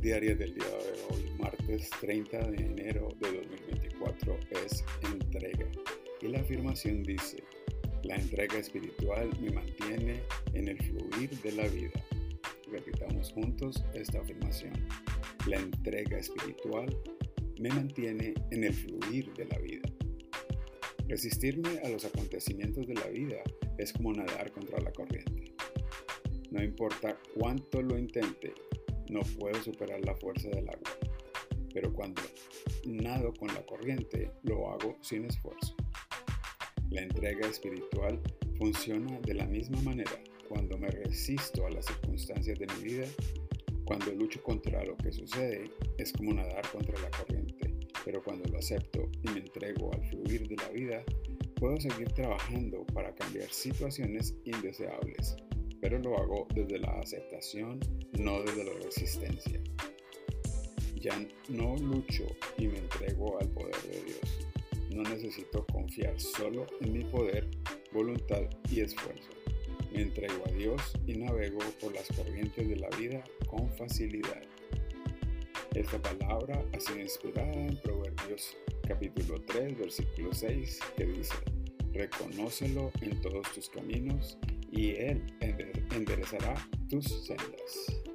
diaria del día de hoy, martes 30 de enero de 2024, es entrega. Y la afirmación dice, la entrega espiritual me mantiene en el fluir de la vida. Repitamos juntos esta afirmación. La entrega espiritual me mantiene en el fluir de la vida. Resistirme a los acontecimientos de la vida es como nadar contra la corriente. No importa cuánto lo intente, no puedo superar la fuerza del agua. Pero cuando nado con la corriente, lo hago sin esfuerzo. La entrega espiritual funciona de la misma manera cuando me resisto a las circunstancias de mi vida. Cuando lucho contra lo que sucede, es como nadar contra la corriente. Pero cuando lo acepto y me entrego al fluir de la vida, puedo seguir trabajando para cambiar situaciones indeseables pero lo hago desde la aceptación, no desde la resistencia. Ya no lucho y me entrego al poder de Dios. No necesito confiar solo en mi poder, voluntad y esfuerzo. Me entrego a Dios y navego por las corrientes de la vida con facilidad. Esta palabra ha sido inspirada en Proverbios capítulo 3, versículo 6, que dice, Reconócelo en todos tus caminos y Él enderezará tus sendas.